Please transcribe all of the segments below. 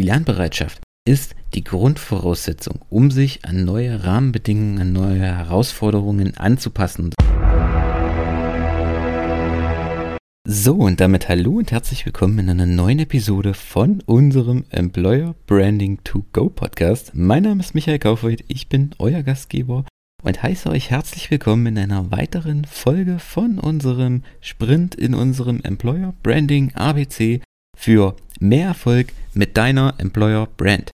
die Lernbereitschaft ist die Grundvoraussetzung, um sich an neue Rahmenbedingungen, an neue Herausforderungen anzupassen. So, und damit hallo und herzlich willkommen in einer neuen Episode von unserem Employer Branding to Go Podcast. Mein Name ist Michael Kaufreuth, ich bin euer Gastgeber und heiße euch herzlich willkommen in einer weiteren Folge von unserem Sprint in unserem Employer Branding ABC für mehr Erfolg mit deiner Employer Brand.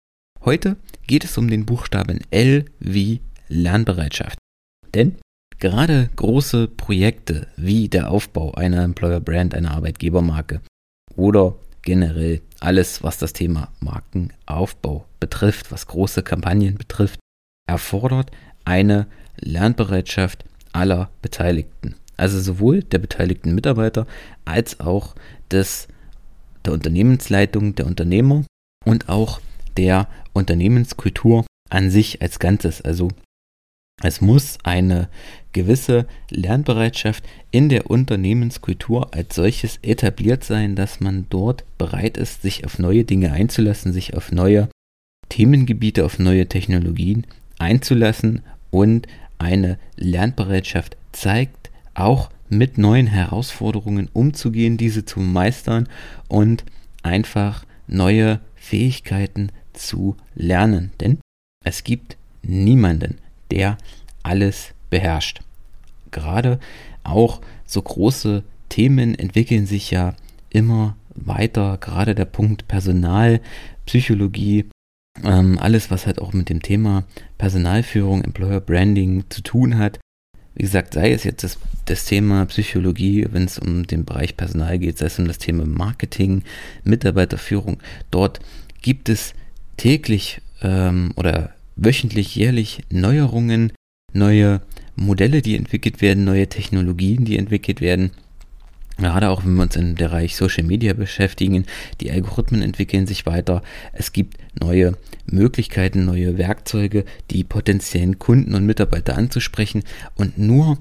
Heute geht es um den Buchstaben L wie Lernbereitschaft. Denn gerade große Projekte wie der Aufbau einer Employer Brand, einer Arbeitgebermarke oder generell alles, was das Thema Markenaufbau betrifft, was große Kampagnen betrifft, erfordert eine Lernbereitschaft aller Beteiligten. Also sowohl der beteiligten Mitarbeiter als auch des, der Unternehmensleitung, der Unternehmer und auch der Unternehmenskultur an sich als Ganzes. Also es muss eine gewisse Lernbereitschaft in der Unternehmenskultur als solches etabliert sein, dass man dort bereit ist, sich auf neue Dinge einzulassen, sich auf neue Themengebiete, auf neue Technologien einzulassen und eine Lernbereitschaft zeigt, auch mit neuen Herausforderungen umzugehen, diese zu meistern und einfach neue Fähigkeiten zu lernen. Denn es gibt niemanden, der alles beherrscht. Gerade auch so große Themen entwickeln sich ja immer weiter, gerade der Punkt Personal, Psychologie, ähm, alles, was halt auch mit dem Thema Personalführung, Employer Branding zu tun hat. Wie gesagt, sei es jetzt das, das Thema Psychologie, wenn es um den Bereich Personal geht, sei es um das Thema Marketing, Mitarbeiterführung. Dort gibt es täglich ähm, oder wöchentlich, jährlich Neuerungen, neue Modelle, die entwickelt werden, neue Technologien, die entwickelt werden. Gerade auch wenn wir uns im Bereich Social Media beschäftigen, die Algorithmen entwickeln sich weiter. Es gibt neue Möglichkeiten, neue Werkzeuge, die potenziellen Kunden und Mitarbeiter anzusprechen. Und nur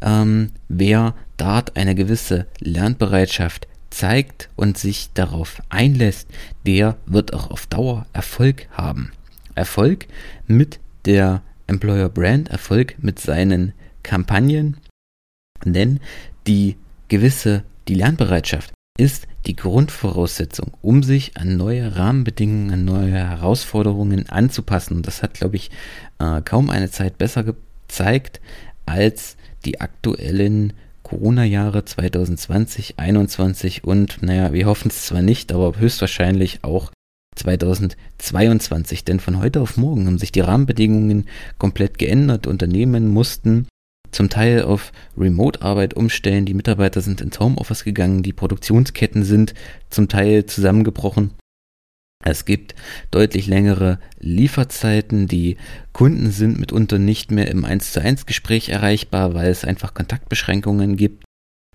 ähm, wer dort eine gewisse Lernbereitschaft zeigt und sich darauf einlässt, der wird auch auf Dauer Erfolg haben. Erfolg mit der Employer Brand, Erfolg mit seinen Kampagnen, denn die gewisse, die Lernbereitschaft ist die Grundvoraussetzung, um sich an neue Rahmenbedingungen, an neue Herausforderungen anzupassen. Und das hat, glaube ich, äh, kaum eine Zeit besser gezeigt als die aktuellen Corona-Jahre 2020, 2021 und, naja, wir hoffen es zwar nicht, aber höchstwahrscheinlich auch 2022. Denn von heute auf morgen haben sich die Rahmenbedingungen komplett geändert. Unternehmen mussten zum Teil auf Remote-Arbeit umstellen. Die Mitarbeiter sind ins Homeoffice gegangen. Die Produktionsketten sind zum Teil zusammengebrochen. Es gibt deutlich längere Lieferzeiten. Die Kunden sind mitunter nicht mehr im 1 zu 1 Gespräch erreichbar, weil es einfach Kontaktbeschränkungen gibt.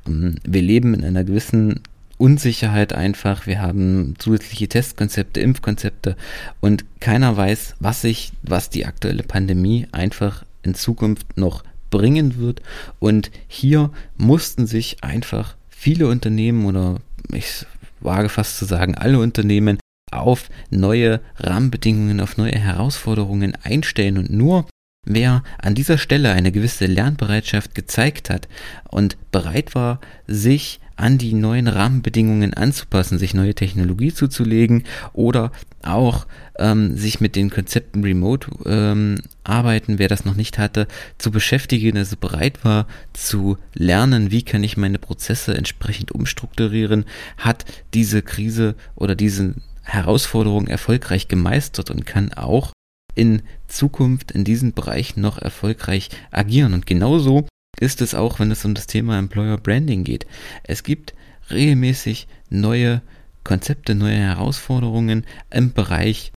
Ähm, wir leben in einer gewissen Unsicherheit einfach. Wir haben zusätzliche Testkonzepte, Impfkonzepte und keiner weiß, was sich, was die aktuelle Pandemie einfach in Zukunft noch bringen wird. Und hier mussten sich einfach viele Unternehmen oder ich wage fast zu sagen, alle Unternehmen auf neue Rahmenbedingungen, auf neue Herausforderungen einstellen und nur Wer an dieser Stelle eine gewisse Lernbereitschaft gezeigt hat und bereit war, sich an die neuen Rahmenbedingungen anzupassen, sich neue Technologie zuzulegen oder auch ähm, sich mit den Konzepten Remote ähm, arbeiten, wer das noch nicht hatte, zu beschäftigen, also bereit war zu lernen, wie kann ich meine Prozesse entsprechend umstrukturieren, hat diese Krise oder diese Herausforderung erfolgreich gemeistert und kann auch in Zukunft in diesen Bereichen noch erfolgreich agieren. Und genauso ist es auch, wenn es um das Thema Employer Branding geht. Es gibt regelmäßig neue Konzepte, neue Herausforderungen im Bereich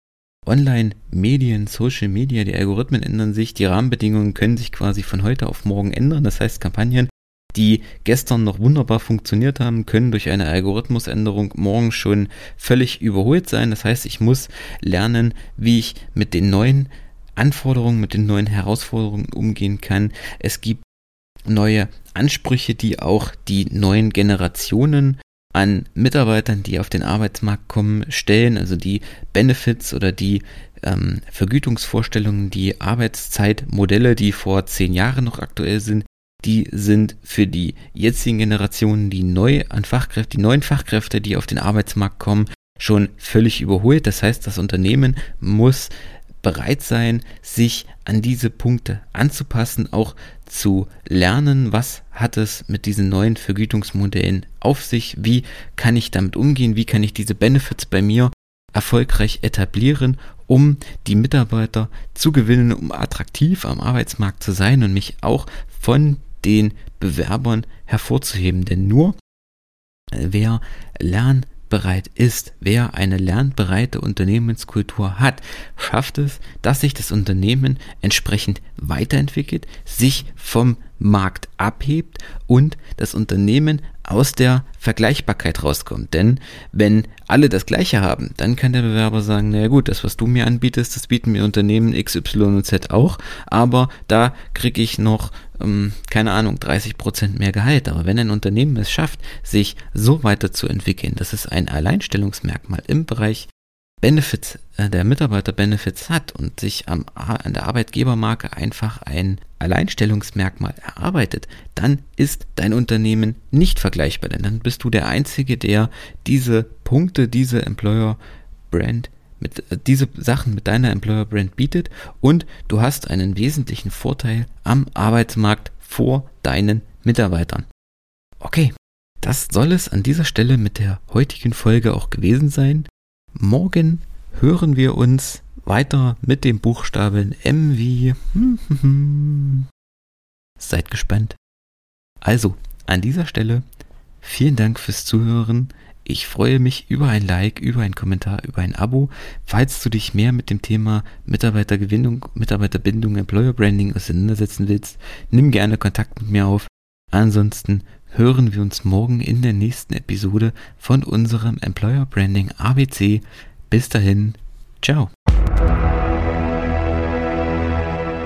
Online-Medien, Social Media, die Algorithmen ändern sich, die Rahmenbedingungen können sich quasi von heute auf morgen ändern. Das heißt, Kampagnen, die gestern noch wunderbar funktioniert haben, können durch eine Algorithmusänderung morgen schon völlig überholt sein. Das heißt, ich muss lernen, wie ich mit den neuen Anforderungen, mit den neuen Herausforderungen umgehen kann. Es gibt neue Ansprüche, die auch die neuen Generationen an Mitarbeitern, die auf den Arbeitsmarkt kommen, stellen, also die Benefits oder die ähm, Vergütungsvorstellungen, die Arbeitszeitmodelle, die vor zehn Jahren noch aktuell sind, die sind für die jetzigen Generationen, die neu an Fachkräfte, die neuen Fachkräfte, die auf den Arbeitsmarkt kommen, schon völlig überholt. Das heißt, das Unternehmen muss bereit sein, sich an diese Punkte anzupassen, auch zu lernen, was hat es mit diesen neuen Vergütungsmodellen auf sich, wie kann ich damit umgehen, wie kann ich diese Benefits bei mir erfolgreich etablieren, um die Mitarbeiter zu gewinnen, um attraktiv am Arbeitsmarkt zu sein und mich auch von den Bewerbern hervorzuheben. Denn nur wer lernbereit ist, wer eine lernbereite Unternehmenskultur hat, schafft es, dass sich das Unternehmen entsprechend weiterentwickelt, sich vom Markt abhebt und das Unternehmen aus der Vergleichbarkeit rauskommt. Denn wenn alle das Gleiche haben, dann kann der Bewerber sagen, naja gut, das, was du mir anbietest, das bieten mir Unternehmen X, Y und Z auch, aber da kriege ich noch, ähm, keine Ahnung, 30 Prozent mehr Gehalt. Aber wenn ein Unternehmen es schafft, sich so weiterzuentwickeln, dass es ein Alleinstellungsmerkmal im Bereich Benefits, äh, der Mitarbeiter-Benefits hat und sich am, an der Arbeitgebermarke einfach ein Alleinstellungsmerkmal erarbeitet, dann ist dein Unternehmen nicht vergleichbar, denn dann bist du der Einzige, der diese Punkte, diese Employer Brand mit äh, diese Sachen mit deiner Employer Brand bietet und du hast einen wesentlichen Vorteil am Arbeitsmarkt vor deinen Mitarbeitern. Okay, das soll es an dieser Stelle mit der heutigen Folge auch gewesen sein. Morgen hören wir uns weiter mit dem Buchstaben M wie. Seid gespannt. Also, an dieser Stelle vielen Dank fürs Zuhören. Ich freue mich über ein Like, über einen Kommentar, über ein Abo. Falls du dich mehr mit dem Thema Mitarbeitergewinnung, Mitarbeiterbindung, Employer Branding auseinandersetzen willst, nimm gerne Kontakt mit mir auf. Ansonsten hören wir uns morgen in der nächsten Episode von unserem Employer Branding ABC. Bis dahin, ciao.